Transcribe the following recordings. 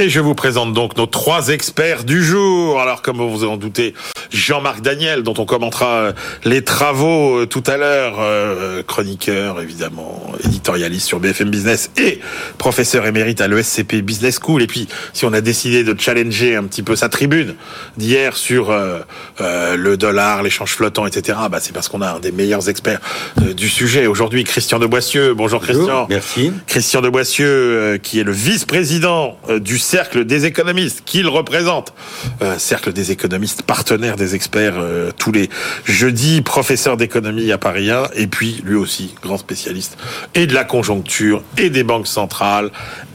Et je vous présente donc nos trois experts du jour. Alors, comme vous vous en doutez, Jean-Marc Daniel, dont on commentera euh, les travaux euh, tout à l'heure, euh, chroniqueur évidemment, éditorialiste sur BFM Business et professeur émérite à l'ESCP Business School. Et puis, si on a décidé de challenger un petit peu sa tribune d'hier sur le dollar, l'échange flottant, etc., bah, c'est parce qu'on a un des meilleurs experts du sujet. Aujourd'hui, Christian de Boissieu. Bonjour Christian. merci. Christian de Boissieu, qui est le vice-président du cercle des économistes qu'il représente. Euh, cercle des économistes, partenaire des experts euh, tous les jeudis, professeur d'économie à Paris 1, et puis lui aussi, grand spécialiste, et de la conjoncture, et des banques centrales,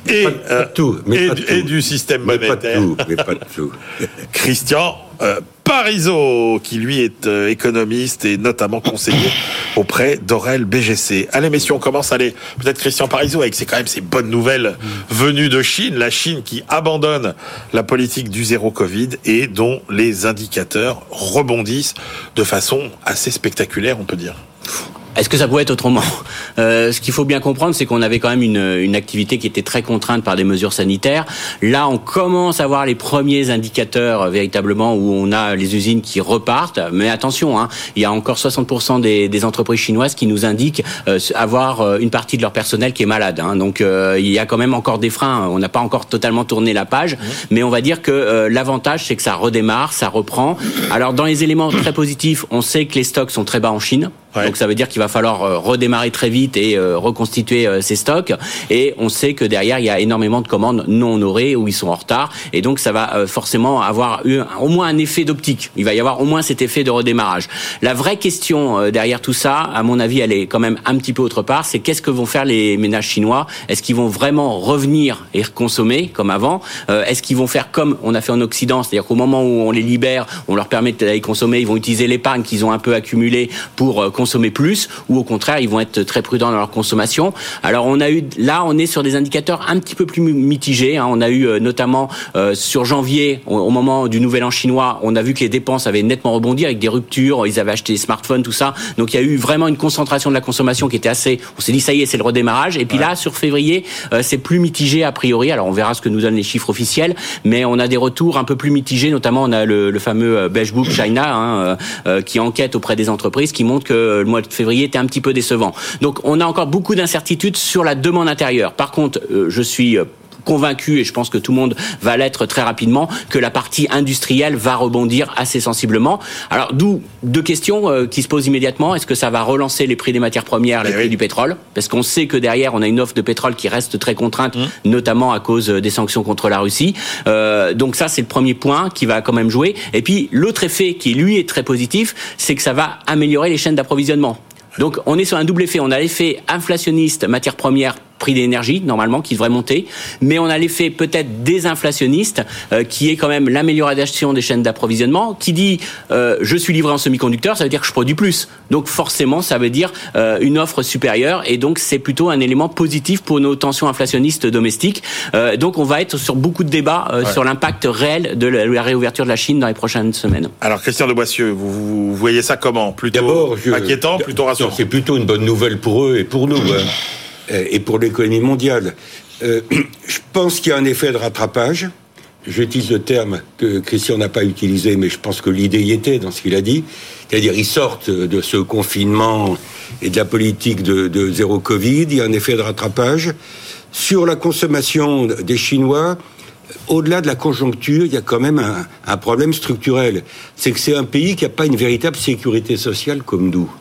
et, tout, et, du système monétaire. mais pas tout. Christian, euh, Parizeau, qui lui est euh, économiste et notamment conseiller auprès d'Aurel BGC. Allez messieurs, on commence. Allez, peut-être Christian Parizeau avec quand même ces bonnes nouvelles venues de Chine. La Chine qui abandonne la politique du zéro Covid et dont les indicateurs rebondissent de façon assez spectaculaire, on peut dire. Est-ce que ça pouvait être autrement euh, Ce qu'il faut bien comprendre, c'est qu'on avait quand même une, une, activité qui était très contrainte par des mesures sanitaires. Là, on commence à voir les premiers indicateurs euh, véritablement où on a les usines qui repartent. Mais attention, hein, il y a encore 60% des, des, entreprises chinoises qui nous indiquent euh, avoir euh, une partie de leur personnel qui est malade. Hein. Donc, euh, il y a quand même encore des freins. On n'a pas encore totalement tourné la page, mmh. mais on va dire que l'avantage, c'est que ça redémarre, ça reprend. Alors, dans les éléments très positifs, on sait que les stocks sont très bas en Chine. Donc ça veut dire qu'il va falloir euh, redémarrer très vite et euh, reconstituer euh, ces stocks. Et on sait que derrière, il y a énormément de commandes non honorées ou ils sont en retard. Et donc ça va forcément avoir eu au moins un effet d'optique. Il va y avoir au moins cet effet de redémarrage. La vraie question derrière tout ça, à mon avis, elle est quand même un petit peu autre part. C'est qu'est-ce que vont faire les ménages chinois? Est-ce qu'ils vont vraiment revenir et consommer comme avant? Est-ce qu'ils vont faire comme on a fait en Occident? C'est-à-dire qu'au moment où on les libère, on leur permet d'aller consommer, ils vont utiliser l'épargne qu'ils ont un peu accumulée pour consommer consommer plus ou au contraire ils vont être très prudents dans leur consommation. Alors on a eu là on est sur des indicateurs un petit peu plus mitigés. Hein. On a eu euh, notamment euh, sur janvier au, moment du nouvel an chinois, on a vu que les dépenses avaient nettement rebondi avec des ruptures. Ils avaient acheté des smartphones tout ça. Donc il y a eu vraiment une concentration de la consommation qui était assez. On s'est dit ça y est c'est le redémarrage. Et puis là sur février euh, c'est plus mitigé a priori. Alors on verra ce que nous donnent les chiffres officiels, mais on a des retours un peu plus mitigés. Notamment on a le, le fameux Beige Book China hein, qui enquête auprès des entreprises qui montre que le mois de février était un petit peu décevant. Donc on a encore beaucoup d'incertitudes sur la demande intérieure. Par contre, euh, je suis euh, convaincu, et je pense que tout le monde va l'être très rapidement, que la partie industrielle va rebondir assez sensiblement. Alors d'où deux questions euh, qui se posent immédiatement. Est-ce que ça va relancer les prix des matières premières, les eh prix du pétrole? Parce qu'on sait que derrière, on a une offre de pétrole qui reste très contrainte, mmh. notamment à cause des sanctions contre la Russie. Euh, donc ça, c'est le premier point qui va quand même jouer. Et puis l'autre effet qui, lui, est très positif, c'est que ça va améliorer les chaînes d'approvisionnement. Donc on est sur un double effet. On a l'effet inflationniste matières premières prix d'énergie normalement qui devrait monter, mais on a l'effet peut-être désinflationniste euh, qui est quand même l'amélioration des chaînes d'approvisionnement. Qui dit euh, je suis livré en semi-conducteur, ça veut dire que je produis plus. Donc forcément, ça veut dire euh, une offre supérieure et donc c'est plutôt un élément positif pour nos tensions inflationnistes domestiques. Euh, donc on va être sur beaucoup de débats euh, sur l'impact réel de la, réouverture de la Chine dans les prochaines semaines. Alors Christian de Boissieu, vous, vous voyez ça comment? Plutôt inquiétant, plutôt rassurant? C'est plutôt une bonne nouvelle pour eux et pour nous. Hein. Euh, et pour l'économie mondiale. Euh, je pense qu'il y a un effet de rattrapage. J'utilise le terme que Christian n'a pas utilisé, mais je pense que l'idée y était dans ce qu'il a dit. C'est-à-dire, ils sortent de ce confinement et de la politique de, zéro Covid. Il y a un effet de rattrapage. Sur la consommation des Chinois, au-delà de la conjoncture, il y a quand même un, problème structurel. C'est que c'est un pays qui n'a pas une véritable sécurité sociale comme nous.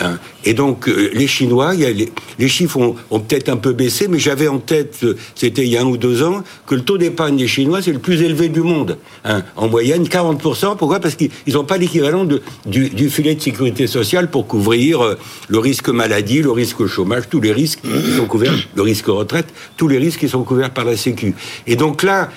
Hein. Et donc, euh, les Chinois, les, chiffres ont, peut-être un peu baissé, mais j'avais en tête, euh, c'était il y a un ou deux ans, que le taux d'épargne des Chinois, c'est le plus élevé du monde. Hein. En moyenne, 40%. Pourquoi? Parce qu'ils n'ont pas l'équivalent du, filet de sécurité sociale pour couvrir euh, le risque maladie, le risque chômage, tous les risques qui sont couverts, le risque retraite, tous les risques qui sont couverts par la Sécu. Et donc là,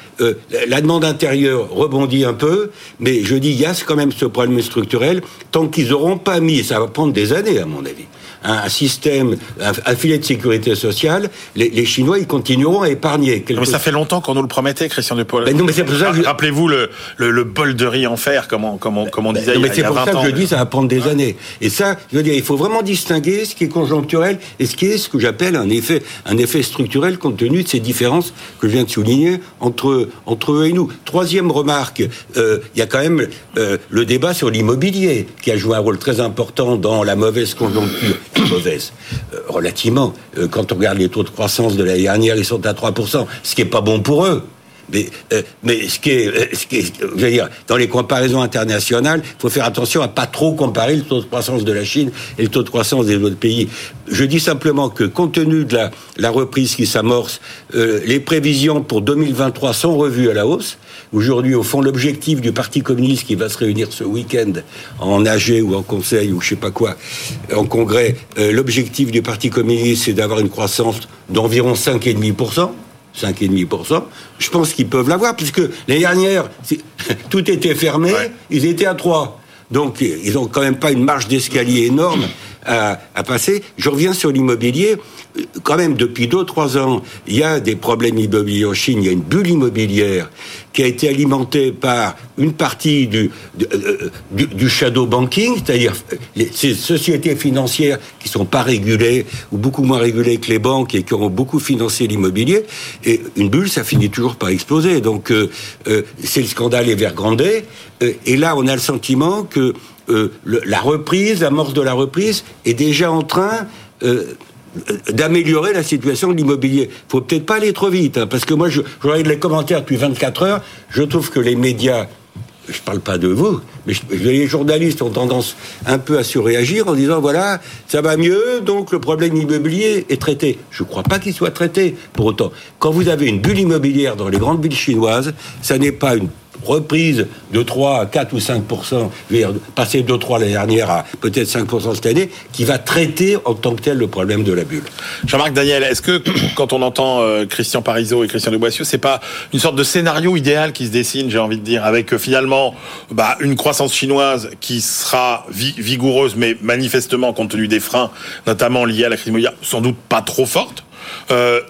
la demande intérieure rebondit un peu, mais je dis, il y a quand même ce problème structurel, tant qu'ils n'auront pas mis, ça va prendre des années, à mon avis. Un, système, un, filet de sécurité sociale, les, Chinois, ils continueront à épargner. Mais ça fait longtemps qu'on nous le promettait, Christian Dupont. Mais non, mais c'est pour ça Rappelez-vous le, le, bol de riz en fer, comme on, comme on, disait non, mais c'est pour ça que je dis, ça va prendre des années. Et ça, je veux dire, il faut vraiment distinguer ce qui est conjoncturel et ce qui est ce que j'appelle un effet, un effet structurel compte tenu de ces différences que je viens de souligner entre, entre eux et nous. Troisième remarque, euh, il y a quand même euh, le débat sur l'immobilier qui a joué un rôle très important dans la mauvaise conjoncture. mauvaise, euh, relativement. quand on regarde les taux de croissance de l'année dernière, ils sont à 3%, ce qui n'est pas bon pour eux. Mais, euh, mais ce, qui est, euh, ce qui est, je veux dire, dans les comparaisons internationales, il faut faire attention à pas trop comparer le taux de croissance de la Chine et le taux de croissance des autres pays. Je dis simplement que compte tenu de la, reprise qui s'amorce, euh, les prévisions pour 2023 sont revues à la hausse. Aujourd'hui, au fond, l'objectif du Parti communiste qui va se réunir ce week-end en AG ou en conseil ou je sais pas quoi, en congrès, l'objectif du Parti communiste, c'est d'avoir une croissance d'environ 5,5%. 5,5%, je pense qu'ils peuvent l'avoir, puisque l'année dernière, tout était fermé, ils étaient à 3. Donc, ils n'ont quand même pas une marge d'escalier énorme à, passer. Je reviens sur l'immobilier. Quand même, depuis deux, trois ans, il y a des problèmes immobiliers en Chine. Il y a une bulle immobilière qui a été alimentée par une partie du, euh, du, du, shadow banking, c'est-à-dire ces sociétés financières qui sont pas régulées ou beaucoup moins régulées que les banques et qui ont beaucoup financé l'immobilier. Et une bulle, ça finit toujours par exploser. Donc, euh, euh, c'est le scandale Evergrande. et là, on a le sentiment que euh, la reprise, l'amorce de la reprise est déjà en train euh, d'améliorer la situation de l'immobilier. Faut peut-être pas aller trop vite, hein, parce que moi, je, regarde les commentaires depuis 24 heures, je trouve que les médias, je parle pas de vous, mais les journalistes ont tendance un peu à surréagir en disant voilà, ça va mieux, donc le problème immobilier est traité. Je ne crois pas qu'il soit traité pour autant. Quand vous avez une bulle immobilière dans les grandes villes chinoises, ça n'est pas une reprise de 3 à 4 ou 5% passer de 3 l'année dernière à peut-être 5% cette année, qui va traiter en tant que tel le problème de la bulle. Jean-Marc Daniel, est-ce que quand on entend euh, Christian Parizeau et Christian de Boissieu, c'est pas une sorte de scénario idéal qui se dessine, j'ai envie de dire, avec euh, finalement bah, une croissance chinoise qui sera vigoureuse, mais manifestement, compte tenu des freins, notamment liés à la crise immobilière, sans doute pas trop forte euh,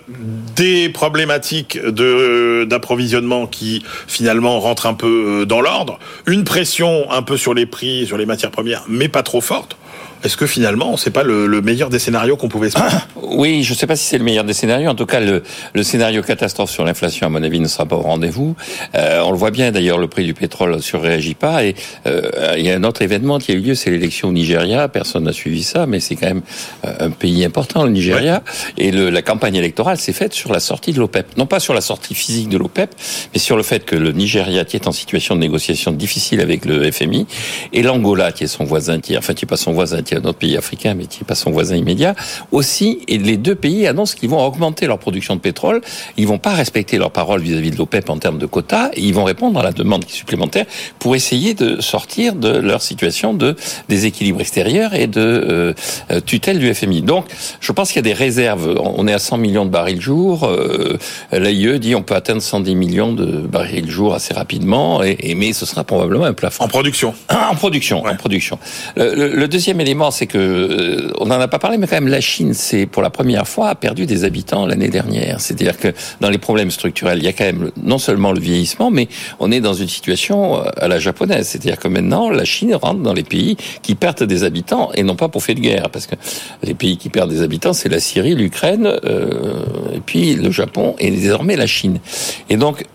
des problématiques de d'approvisionnement qui finalement rentrent un peu euh, dans l'ordre, une pression un peu sur les prix, sur les matières premières, mais pas trop forte. Est-ce que finalement, c'est pas le, le, meilleur des scénarios qu'on pouvait espérer Oui, je ne sais pas si c'est le meilleur des scénarios. En tout cas, le, le scénario catastrophe sur l'inflation, à mon avis, ne sera pas au rendez-vous. Euh, on le voit bien, d'ailleurs, le prix du pétrole ne surréagit pas. Et euh, il y a un autre événement qui a eu lieu, c'est l'élection au Nigeria. Personne n'a suivi ça, mais c'est quand même euh, un pays important, le Nigeria. Et le, la campagne électorale s'est faite sur la sortie de l'OPEP. Non pas sur la sortie physique de l'OPEP, mais sur le fait que le Nigeria, qui est en situation de négociation difficile avec le FMI, et l'Angola, qui est son voisin, qui, enfin, qui n'est pas son voisin, qui est un autre pays africain, mais qui n'est pas son voisin immédiat, aussi, et les deux pays annoncent qu'ils vont augmenter leur production de pétrole. Ils vont pas respecter leur parole vis-à-vis de l'OPEP en termes de quotas, et ils vont répondre à la demande supplémentaire pour essayer de sortir de leur situation de déséquilibre extérieur et de euh, tutelle du FMI. Donc, je pense qu'il y a des réserves. On est à 100 millions de barils jour. Euh, L'AIE dit on peut atteindre 110 millions de barils jour assez rapidement, et, mais ce sera probablement un plafond. En production. En production. En production. Le, le deuxième élément, c'est que euh, on n'en a pas parlé, mais quand même la Chine, c'est pour la première fois a perdu des habitants l'année dernière. C'est-à-dire que dans les problèmes structurels, il y a quand même non seulement le vieillissement, mais on est dans une situation euh, à la japonaise. C'est-à-dire que maintenant, la Chine rentre dans les pays qui perdent des habitants et non pas pour faire de guerre, parce que les pays qui perdent des habitants, c'est la Syrie, l'Ukraine, euh, et puis le Japon et désormais la Chine. Et donc,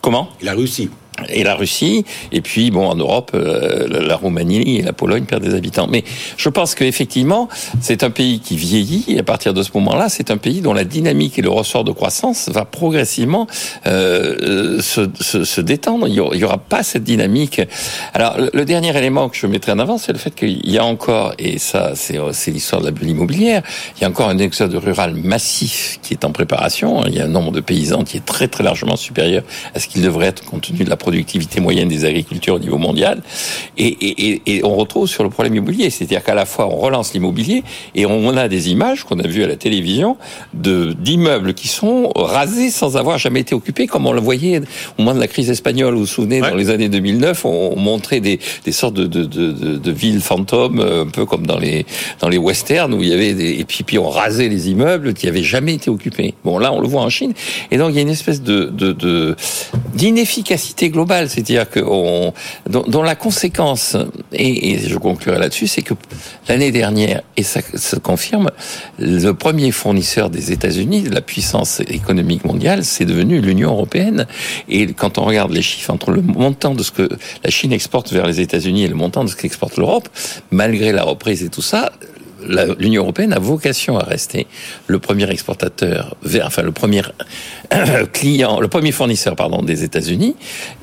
comment? La Russie et la Russie, et puis bon en Europe, euh, la Roumanie et la Pologne perdent des habitants. Mais je pense qu'effectivement, c'est un pays qui vieillit, et à partir de ce moment-là, c'est un pays dont la dynamique et le ressort de croissance va progressivement euh, se, se, se, détendre. Il n'y aura, pas cette dynamique. Alors le, dernier élément que je mettrai en avant, c'est le fait qu'il y a encore, et ça c'est l'histoire de la bulle immobilière, il y a encore un exode rural massif qui est en préparation. Il y a un nombre de paysans qui est très très largement supérieur à ce qu'il devrait être compte tenu de la production productivité moyenne des agricultures au niveau mondial. Et, et, et on retrouve sur le problème immobilier, c'est-à-dire qu'à la fois on relance l'immobilier et on a des images qu'on a vues à la télévision de d'immeubles qui sont rasés sans avoir jamais été occupés, comme on le voyait au moment de la crise espagnole. Vous vous souvenez, dans les années 2009, on, montrait des, des sortes de, de, de, de, villes fantômes, un peu comme dans les dans les westerns où il y avait des et puis puis on rasait les immeubles qui avaient jamais été occupés. Bon là, on le voit en Chine, et donc il y a une espèce de d'inefficacité globale, c'est-à-dire que on, dont, la conséquence et, et je conclurai là-dessus, c'est que l'année dernière et ça se confirme, le premier fournisseur des États-Unis, de la puissance économique mondiale, c'est devenu l'Union européenne. Et quand on regarde les chiffres entre le montant de ce que la Chine exporte vers les États-Unis et le montant de ce qu'exporte l'Europe, malgré la reprise et tout ça, l'Union européenne a vocation à rester le premier exportateur, enfin le premier client, le premier fournisseur pardon des États-Unis.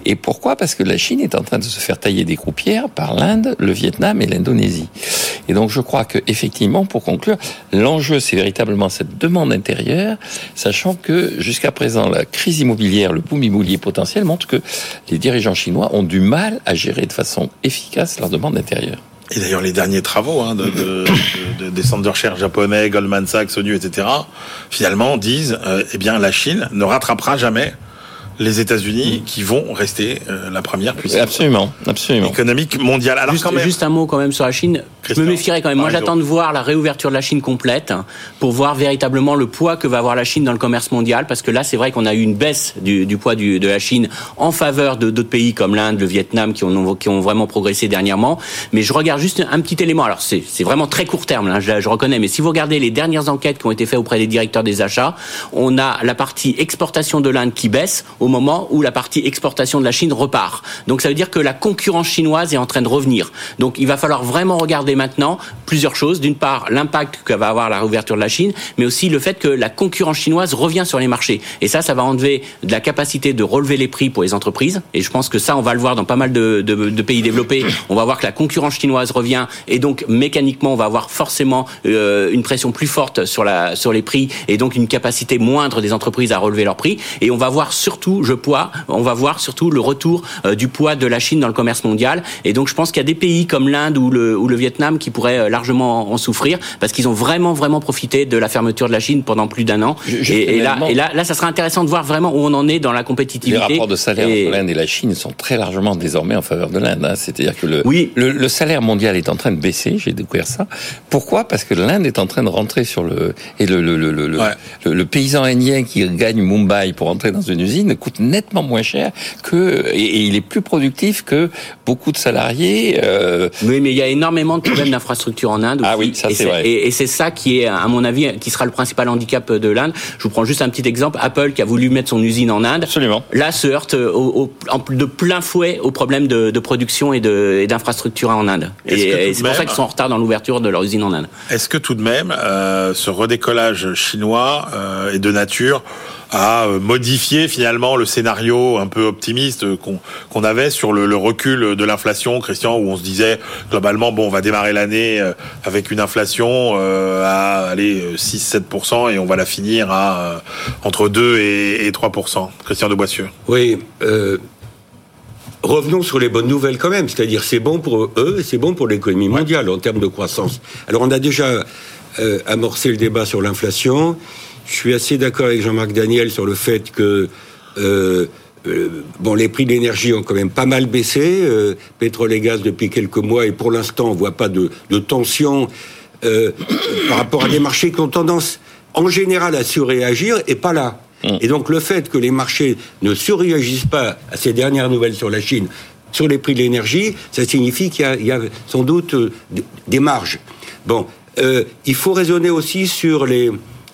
Et pourquoi? Parce que la Chine est en train de se faire tailler des croupières par l'Inde, le Vietnam et l'Indonésie. Et donc je crois que effectivement, pour conclure, l'enjeu c'est véritablement cette demande intérieure, sachant que jusqu'à présent la crise immobilière, le boom immobilier potentiel montre que les dirigeants chinois ont du mal à gérer de façon efficace leur demande intérieure. Et d'ailleurs, les derniers travaux hein, de, de, de, des centres de recherche japonais, Goldman Sachs, ONU, etc., finalement disent, euh, eh bien, la Chine ne rattrapera jamais les États-Unis qui vont rester euh, la première puissance absolument, absolument. économique mondiale. Alors juste, quand même, juste un mot quand même sur la Chine. je me méfierais quand même. Moi, j'attends de voir la réouverture de la Chine complète pour voir véritablement le poids que va avoir la Chine dans le commerce mondial, parce que là, c'est vrai qu'on a eu une baisse du, du poids du, de la Chine en faveur de d'autres pays comme l'Inde, le Vietnam, qui ont, qui ont vraiment progressé dernièrement. Mais je regarde juste un petit élément. Alors, c'est vraiment très court terme, là, je, je reconnais. Mais si vous regardez les dernières enquêtes qui ont été faites auprès des directeurs des achats, on a la partie exportation de l'Inde qui baisse au moment où la partie exportation de la Chine repart. Donc ça veut dire que la concurrence chinoise est en train de revenir. Donc il va falloir vraiment regarder maintenant plusieurs choses. D'une part, l'impact que va avoir la réouverture de la Chine, mais aussi le fait que la concurrence chinoise revient sur les marchés. Et ça, ça va enlever de la capacité de relever les prix pour les entreprises. Et je pense que ça, on va le voir dans pas mal de, pays développés. On va voir que la concurrence chinoise revient et donc mécaniquement, on va avoir forcément euh, une pression plus forte sur les prix et donc une capacité moindre des entreprises à relever leurs prix. Et on va voir surtout, je poids on va voir surtout le retour euh, du poids de la Chine dans le commerce mondial. Et donc je pense qu'il y a des pays comme l'Inde ou le, ou le Vietnam qui pourraient euh, largement en souffrir parce qu'ils ont vraiment vraiment profité de la fermeture de la Chine pendant plus d'un an. et, là, et là, là, ça sera intéressant de voir vraiment où on en est dans la compétitivité. Les rapports de salaire entre l'Inde et la Chine sont très largement désormais en faveur de l'Inde. Hein. C'est-à-dire que le, oui. le, salaire mondial est en train de baisser. J'ai découvert ça. Pourquoi? Parce que l'Inde est en train de rentrer sur le et le le, le, le, le paysan indien qui gagne Mumbai pour entrer dans une usine coûte nettement moins cher que et, il est plus productif que beaucoup de salariés. Euh... Oui, mais il y a énormément de problèmes d'infrastructure en Inde. Ah oui, ça c'est vrai. Et, c'est ça qui est, à mon avis, qui sera le principal handicap de l'Inde. Je vous prends juste un petit exemple. Apple, qui a voulu mettre son usine en Inde, Absolument. là se heurte au, de plein fouet aux problèmes de, de production et d'infrastructure en Inde. Et, c'est pour ça qu'ils sont en retard dans l'ouverture de leur usine en Inde. Est-ce que tout de même, euh, ce redécollage chinois euh, est de nature à euh, modifier finalement le scénario un peu optimiste qu'on avait sur le, recul de l'inflation, Christian, où on se disait globalement bon, on va démarrer l'année euh, avec une inflation euh, à aller 6-7% et on va la finir à entre 2 et, et 3%. Christian de Boissieu. Oui. Revenons sur les bonnes nouvelles quand même. C'est-à-dire, c'est bon pour eux et c'est bon pour l'économie mondiale en termes de croissance. Alors, on a déjà amorcé le débat sur l'inflation. Je suis assez d'accord avec Jean-Marc Daniel sur le fait que euh, euh, bon, les prix de l'énergie ont quand même pas mal baissé, euh, pétrole et gaz depuis quelques mois, et pour l'instant, on voit pas de, de tension par rapport à des marchés qui ont tendance, en général, à surréagir, et pas là. Mm. Et donc, le fait que les marchés ne surréagissent pas à ces dernières nouvelles sur la Chine, sur les prix de l'énergie, ça signifie qu'il y, y, a sans doute des marges. Bon, il faut raisonner aussi sur les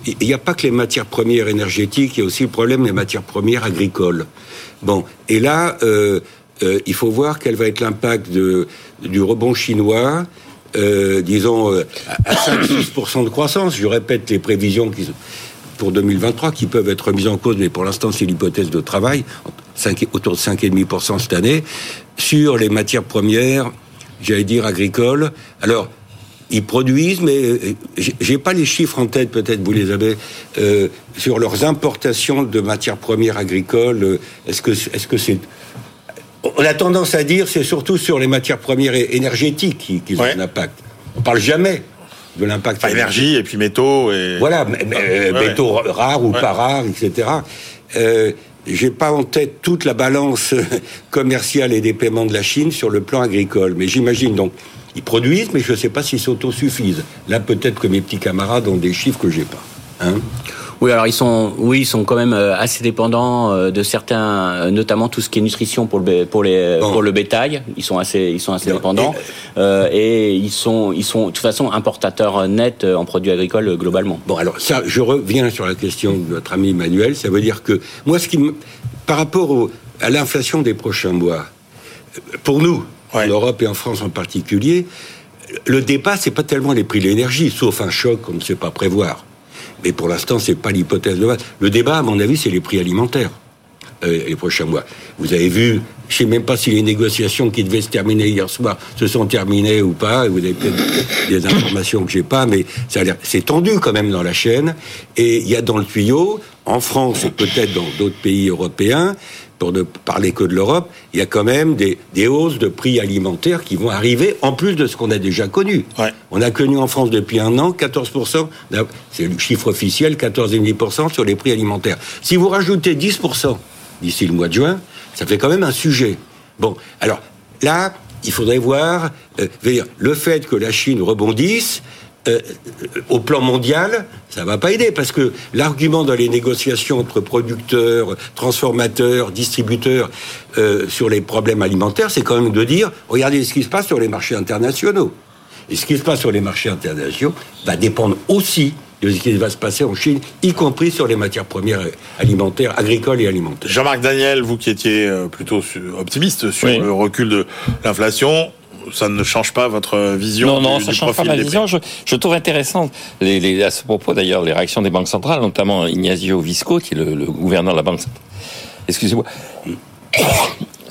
il n'y a pas que les matières premières énergétiques, il y a aussi le problème des matières premières agricoles. Bon, et là, euh, euh, il faut voir quel va être l'impact du rebond chinois, euh, disons, à 5-6% de croissance. Je répète les prévisions qui, pour 2023 qui peuvent être mises en cause, mais pour l'instant, c'est l'hypothèse de travail, 5, autour de 5,5% cette année, sur les matières premières, j'allais dire agricoles. Alors, ils produisent, mais euh, j'ai pas les chiffres en tête, peut-être vous les avez, euh, sur leurs importations de matières premières agricoles. Euh, est-ce que est-ce que c'est On a tendance à dire c'est surtout sur les matières premières énergétiques qui, qui ont un impact. On parle jamais de l'impact. Enfin, énergie et puis métaux et. Voilà, métaux rares ou pas rares, etc. Euh, j'ai pas en tête toute la balance commerciale et des paiements de la Chine sur le plan agricole, mais j'imagine donc ils produisent, mais je ne sais pas s'ils s'autosuffisent. Là, peut-être que mes petits camarades ont des chiffres que j'ai pas. Hein oui, alors ils sont, oui, ils sont quand même euh, assez dépendants euh, de certains, euh, notamment tout ce qui est nutrition pour le pour les pour le bétail. Ils sont assez, ils sont assez dépendants et, ils sont, ils sont de toute façon importateurs nets en produits agricoles globalement. Bon, alors ça, je reviens sur la question de votre ami Emmanuel. Ça veut dire que moi, ce qui, me, par rapport à l'inflation des prochains mois, pour nous, en Europe et en France en particulier, le débat, c'est pas tellement les prix de l'énergie, sauf un choc qu'on ne sait pas prévoir. Mais pour l'instant, c'est pas l'hypothèse de base. Le débat, à mon avis, c'est les prix alimentaires euh, les prochains mois. Vous avez vu, je sais même pas si les négociations qui devaient se terminer hier soir se sont terminées ou pas. Vous avez peut-être des informations que j'ai pas, mais c'est tendu quand même dans la chaîne. Et il y a dans le tuyau, en France et peut-être dans d'autres pays européens, pour ne parler que de l'Europe, il y a quand même des, hausses de prix alimentaires qui vont arriver en plus de ce qu'on a déjà connu. On a connu en France depuis un an 14%, c'est le chiffre officiel, 14,5% sur les prix alimentaires. Si vous rajoutez 10% d'ici le mois de juin, ça fait quand même un sujet. Bon, alors là, il faudrait voir euh, le fait que la Chine rebondisse, euh, au plan mondial, ça va pas aider parce que l'argument dans les négociations entre producteurs, transformateurs, distributeurs euh, sur les problèmes alimentaires, c'est quand même de dire regardez ce qui se passe sur les marchés internationaux. Et ce qui se passe sur les marchés internationaux va dépendre aussi de ce qui va se passer en Chine, y compris sur les matières premières alimentaires, agricoles et alimentaires. Jean-Marc Daniel, vous qui étiez euh, plutôt optimiste sur le recul de l'inflation, ça ne change pas votre vision Non, non, ça ne change pas ma vision. Je, trouve intéressant, les, à ce propos d'ailleurs, les réactions des banques centrales, notamment Ignazio Visco, qui est le, le gouverneur de la Banque centrale. Excusez-moi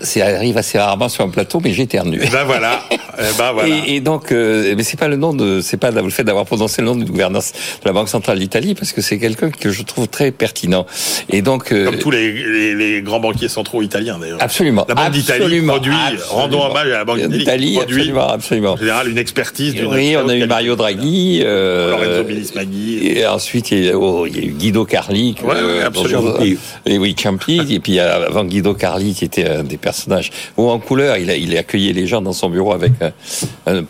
c'est arrive assez rarement sur un plateau, mais j'éternue. Eh ben voilà. Eh ben voilà. Et, donc, euh, mais c'est pas le nom de, c'est pas le fait d'avoir prononcé le nom d'une gouvernance de la Banque centrale d'Italie, parce que c'est quelqu'un que je trouve très pertinent. Et donc, euh, comme tous les, les, grands banquiers centraux italiens d'ailleurs. Absolument. La Banque d'Italie produit. Rendons hommage à la Banque d'Italie. Absolument, absolument. En général, une expertise. Oui, on a eu Mario Draghi. Euh, Lorenzo Bilismaghi. Et ensuite, il y, a, oh, il y a eu Guido Carli. Ouais, euh, absolument. et oui, Campi. et puis avant Guido Carli, qui était un des personnages en couleur. Il a, il a accueilli les gens dans son bureau avec un,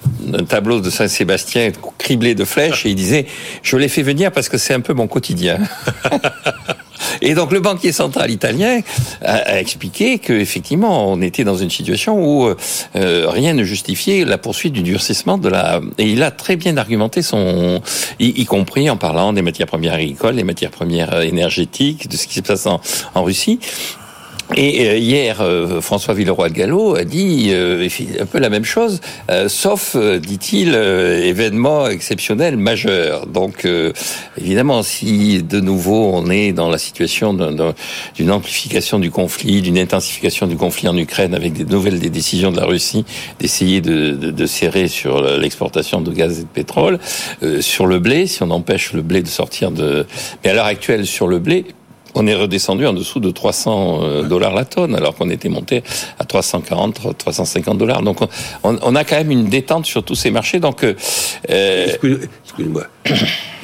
tableau de Saint-Sébastien criblé de flèches et il disait Je l'ai fait venir parce que c'est un peu mon quotidien. Et donc le banquier central italien a, expliqué qu'effectivement on était dans une situation où euh, rien ne justifiait la poursuite du durcissement de la. Et il a très bien argumenté son, y, compris en parlant des matières premières agricoles, des matières premières énergétiques, de ce qui se passe en, en Russie. Et euh, hier, euh, François Villeroy de Gallo a dit euh, un peu la même chose, sauf, dit-il, événement exceptionnel majeur. Donc, évidemment, si de nouveau on est dans la situation d'une amplification du conflit, d'une intensification du conflit en Ukraine, avec des nouvelles décisions de la Russie d'essayer de, de, de, serrer sur l'exportation de gaz et de pétrole, sur le blé, si on empêche le blé de sortir de... Mais à l'heure actuelle, sur le blé, on est redescendu en dessous de 300 euh, dollars la tonne, alors qu'on était monté à 340, 350 dollars. Donc on, a quand même une détente sur tous ces marchés. Donc, euh, excusez-moi.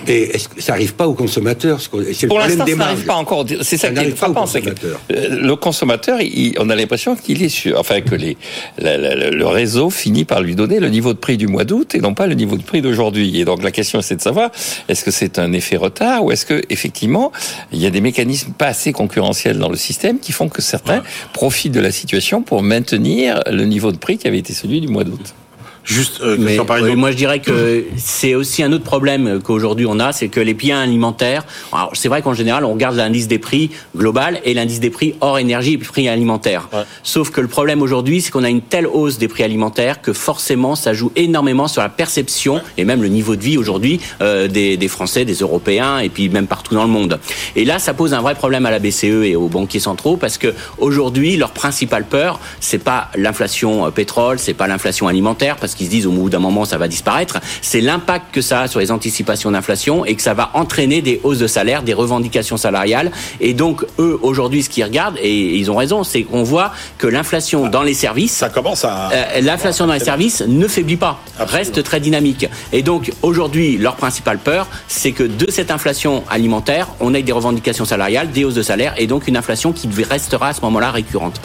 Et est-ce que ça n'arrive pas aux consommateurs Pour l'instant, ça n'arrive pas encore. C'est ça, qui est frappant. Euh, le consommateur, on a l'impression qu'il est sur, enfin que les, le réseau finit par lui donner le niveau de prix du mois d'août et non pas le niveau de prix d'aujourd'hui. Et donc la question, c'est de savoir est-ce que c'est un effet retard ou est-ce que effectivement il y a des mécanismes pas assez concurrentiels dans le système qui font que certains profitent de la situation pour maintenir le niveau de prix qui avait été celui du mois d'août? Juste, euh, mais, moi je dirais que c'est aussi un autre problème qu'aujourd'hui on a, c'est que les biens alimentaires. Alors c'est vrai qu'en général on regarde l'indice des prix global et l'indice des prix hors énergie et prix alimentaires. Sauf que le problème aujourd'hui, c'est qu'on a une telle hausse des prix alimentaires que forcément ça joue énormément sur la perception et même le niveau de vie aujourd'hui euh, des, des, Français, des Européens et puis même partout dans le monde. Et là, ça pose un vrai problème à la BCE et aux banquiers centraux parce que aujourd'hui leur principale peur, c'est pas l'inflation euh, pétrole, c'est pas l'inflation alimentaire parce qu'ils se disent au bout d'un moment ça va disparaître, c'est l'impact que ça a sur les anticipations d'inflation et que ça va entraîner des hausses de salaire, des revendications salariales. Et donc eux aujourd'hui, ce qu'ils regardent et ils ont raison, c'est qu'on voit que l'inflation dans les services, ça commence à euh, l'inflation dans les services ne faiblit pas, reste très dynamique. Et donc aujourd'hui, leur principale peur, c'est que de cette inflation alimentaire, on ait des revendications salariales, des hausses de salaire et donc une inflation qui restera à ce moment-là récurrente.